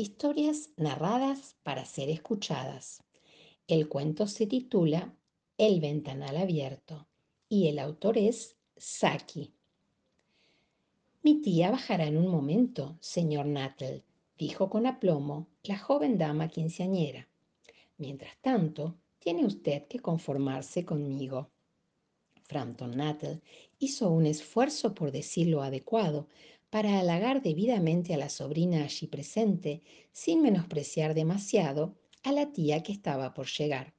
Historias narradas para ser escuchadas. El cuento se titula El ventanal abierto y el autor es Saki. Mi tía bajará en un momento, señor Nuttall, dijo con aplomo la joven dama quinceañera. Mientras tanto, tiene usted que conformarse conmigo. Frampton Nuttall hizo un esfuerzo por decir lo adecuado, para halagar debidamente a la sobrina allí presente, sin menospreciar demasiado a la tía que estaba por llegar.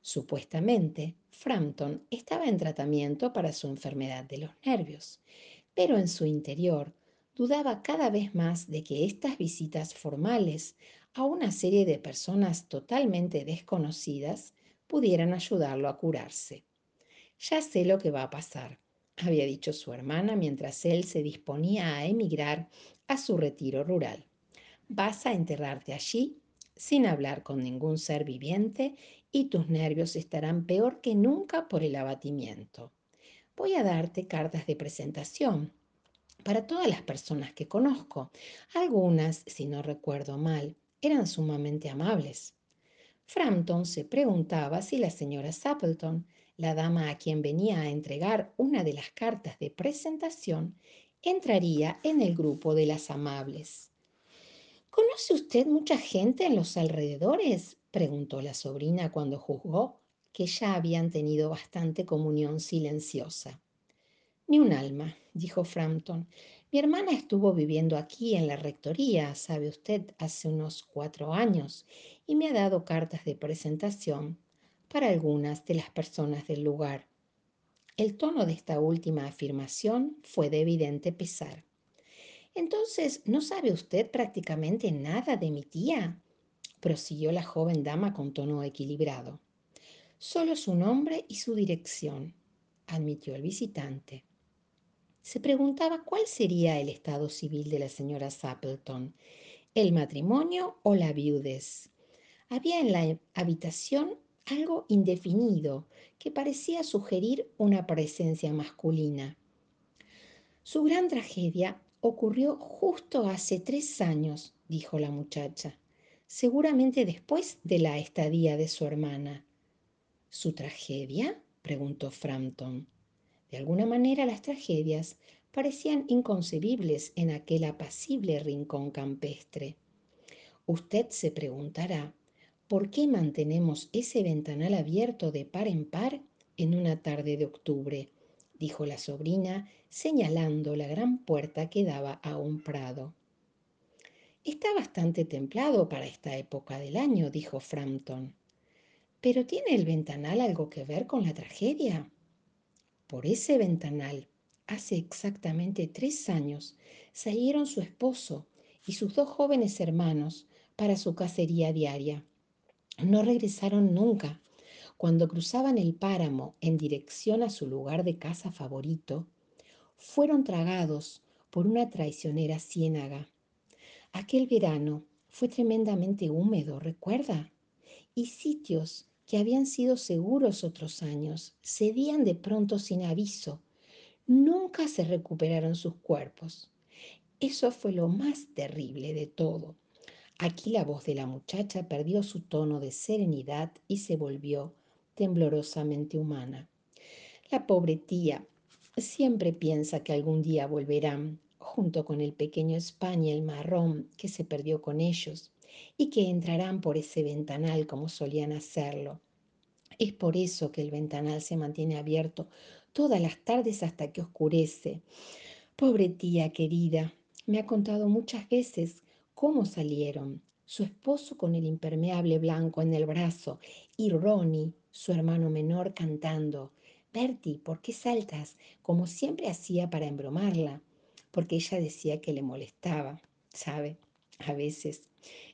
Supuestamente, Frampton estaba en tratamiento para su enfermedad de los nervios, pero en su interior dudaba cada vez más de que estas visitas formales a una serie de personas totalmente desconocidas pudieran ayudarlo a curarse. Ya sé lo que va a pasar, había dicho su hermana mientras él se disponía a emigrar a su retiro rural. Vas a enterrarte allí sin hablar con ningún ser viviente y tus nervios estarán peor que nunca por el abatimiento. Voy a darte cartas de presentación para todas las personas que conozco. Algunas, si no recuerdo mal, eran sumamente amables. Frampton se preguntaba si la señora Sappleton la dama a quien venía a entregar una de las cartas de presentación entraría en el grupo de las amables. ¿Conoce usted mucha gente en los alrededores? preguntó la sobrina cuando juzgó que ya habían tenido bastante comunión silenciosa. Ni un alma, dijo Frampton. Mi hermana estuvo viviendo aquí en la rectoría, sabe usted, hace unos cuatro años, y me ha dado cartas de presentación para algunas de las personas del lugar. El tono de esta última afirmación fue de evidente pesar. Entonces, ¿no sabe usted prácticamente nada de mi tía? prosiguió la joven dama con tono equilibrado. Solo su nombre y su dirección, admitió el visitante. Se preguntaba cuál sería el estado civil de la señora Sappleton, el matrimonio o la viudez. Había en la habitación algo indefinido que parecía sugerir una presencia masculina. Su gran tragedia ocurrió justo hace tres años, dijo la muchacha, seguramente después de la estadía de su hermana. ¿Su tragedia? preguntó Frampton. De alguna manera las tragedias parecían inconcebibles en aquel apacible rincón campestre. Usted se preguntará ¿por qué mantenemos ese ventanal abierto de par en par en una tarde de octubre? dijo la sobrina, señalando la gran puerta que daba a un prado. Está bastante templado para esta época del año, dijo Frampton. ¿Pero tiene el ventanal algo que ver con la tragedia? Por ese ventanal, hace exactamente tres años, salieron su esposo y sus dos jóvenes hermanos para su cacería diaria. No regresaron nunca. Cuando cruzaban el páramo en dirección a su lugar de casa favorito, fueron tragados por una traicionera ciénaga. Aquel verano fue tremendamente húmedo, ¿recuerda? Y sitios que habían sido seguros otros años cedían de pronto sin aviso. Nunca se recuperaron sus cuerpos. Eso fue lo más terrible de todo. Aquí la voz de la muchacha perdió su tono de serenidad y se volvió temblorosamente humana. La pobre tía siempre piensa que algún día volverán, junto con el pequeño el marrón que se perdió con ellos, y que entrarán por ese ventanal como solían hacerlo. Es por eso que el ventanal se mantiene abierto todas las tardes hasta que oscurece. Pobre tía querida, me ha contado muchas veces cómo salieron. Su esposo con el impermeable blanco en el brazo y Ronnie, su hermano menor, cantando. Bertie, ¿por qué saltas? Como siempre hacía para embromarla, porque ella decía que le molestaba, ¿sabe? A veces,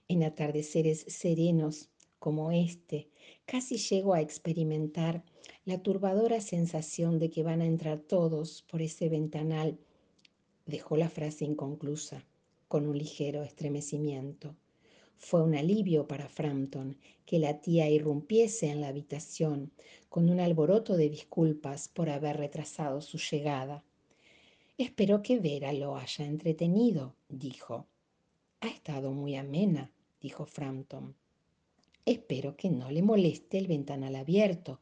en atardeceres serenos como este, casi llego a experimentar la turbadora sensación de que van a entrar todos por ese ventanal. Dejó la frase inconclusa con un ligero estremecimiento. Fue un alivio para Frampton que la tía irrumpiese en la habitación con un alboroto de disculpas por haber retrasado su llegada. Espero que Vera lo haya entretenido, dijo. Ha estado muy amena, dijo Frampton. Espero que no le moleste el ventanal abierto,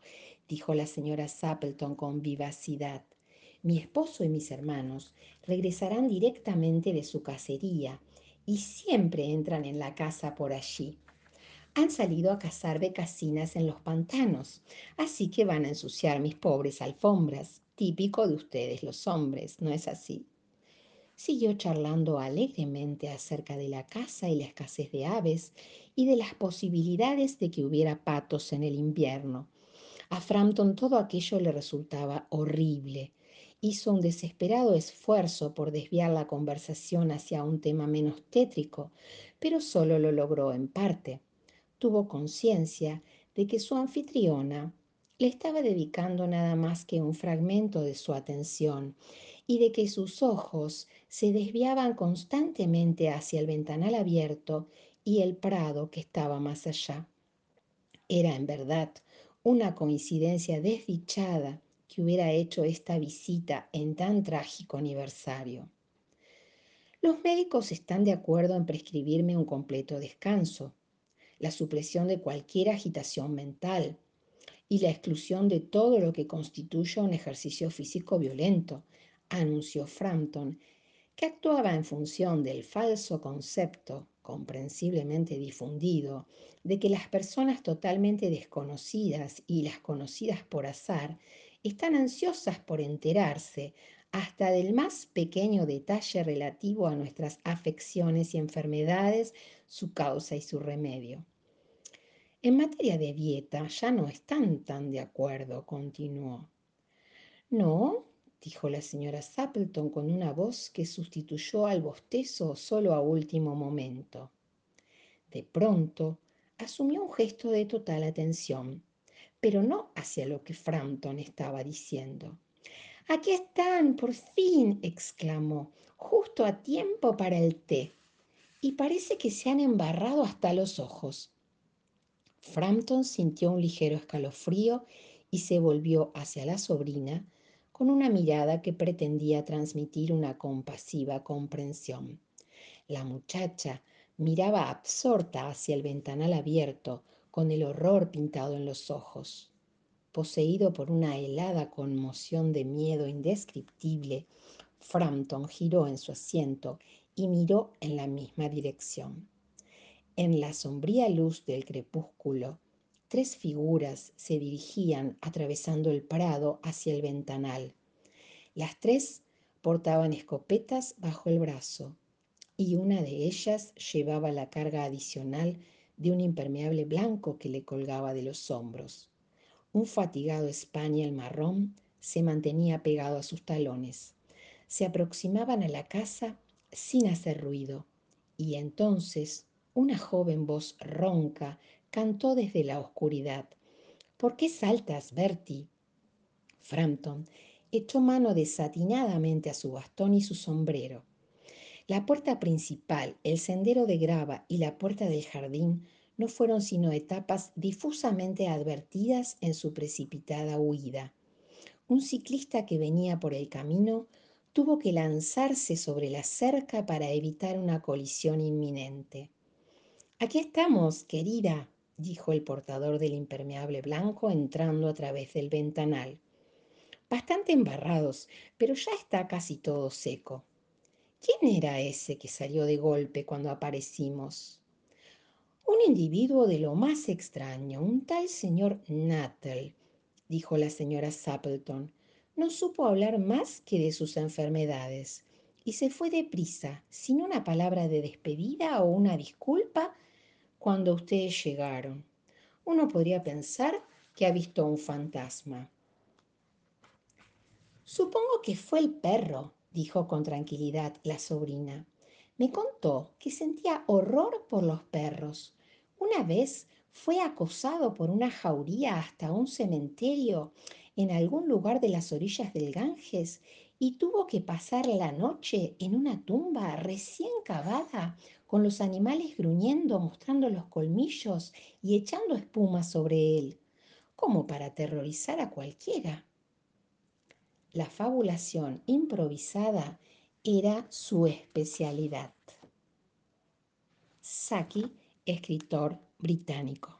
dijo la señora Sappleton con vivacidad. Mi esposo y mis hermanos regresarán directamente de su cacería y siempre entran en la casa por allí. Han salido a cazar becasinas en los pantanos, así que van a ensuciar mis pobres alfombras, típico de ustedes los hombres, ¿no es así? Siguió charlando alegremente acerca de la caza y la escasez de aves y de las posibilidades de que hubiera patos en el invierno. A Frampton todo aquello le resultaba horrible. Hizo un desesperado esfuerzo por desviar la conversación hacia un tema menos tétrico, pero solo lo logró en parte. Tuvo conciencia de que su anfitriona le estaba dedicando nada más que un fragmento de su atención y de que sus ojos se desviaban constantemente hacia el ventanal abierto y el prado que estaba más allá. Era en verdad una coincidencia desdichada que hubiera hecho esta visita en tan trágico aniversario. Los médicos están de acuerdo en prescribirme un completo descanso, la supresión de cualquier agitación mental y la exclusión de todo lo que constituya un ejercicio físico violento, anunció Frampton, que actuaba en función del falso concepto, comprensiblemente difundido, de que las personas totalmente desconocidas y las conocidas por azar están ansiosas por enterarse hasta del más pequeño detalle relativo a nuestras afecciones y enfermedades, su causa y su remedio. En materia de dieta ya no están tan de acuerdo, continuó. No, dijo la señora Sappleton con una voz que sustituyó al bostezo solo a último momento. De pronto asumió un gesto de total atención, pero no hacia lo que Frampton estaba diciendo. Aquí están, por fin, exclamó, justo a tiempo para el té. Y parece que se han embarrado hasta los ojos. Frampton sintió un ligero escalofrío y se volvió hacia la sobrina, con una mirada que pretendía transmitir una compasiva comprensión. La muchacha miraba absorta hacia el ventanal abierto, con el horror pintado en los ojos. Poseído por una helada conmoción de miedo indescriptible, Frampton giró en su asiento y miró en la misma dirección. En la sombría luz del crepúsculo, Tres figuras se dirigían atravesando el prado hacia el ventanal. Las tres portaban escopetas bajo el brazo y una de ellas llevaba la carga adicional de un impermeable blanco que le colgaba de los hombros. Un fatigado spaniel marrón se mantenía pegado a sus talones. Se aproximaban a la casa sin hacer ruido y entonces una joven voz ronca cantó desde la oscuridad. ¿Por qué saltas, Bertie? Frampton echó mano desatinadamente a su bastón y su sombrero. La puerta principal, el sendero de grava y la puerta del jardín no fueron sino etapas difusamente advertidas en su precipitada huida. Un ciclista que venía por el camino tuvo que lanzarse sobre la cerca para evitar una colisión inminente. Aquí estamos, querida, dijo el portador del impermeable blanco entrando a través del ventanal. Bastante embarrados, pero ya está casi todo seco. ¿Quién era ese que salió de golpe cuando aparecimos? Un individuo de lo más extraño, un tal señor Nuttall, dijo la señora Sappleton. No supo hablar más que de sus enfermedades y se fue deprisa, sin una palabra de despedida o una disculpa, cuando ustedes llegaron. Uno podría pensar que ha visto un fantasma. Supongo que fue el perro, dijo con tranquilidad la sobrina. Me contó que sentía horror por los perros. Una vez fue acosado por una jauría hasta un cementerio en algún lugar de las orillas del Ganges y tuvo que pasar la noche en una tumba recién cavada con los animales gruñendo, mostrando los colmillos y echando espuma sobre él, como para aterrorizar a cualquiera. La fabulación improvisada era su especialidad. Saki, escritor británico.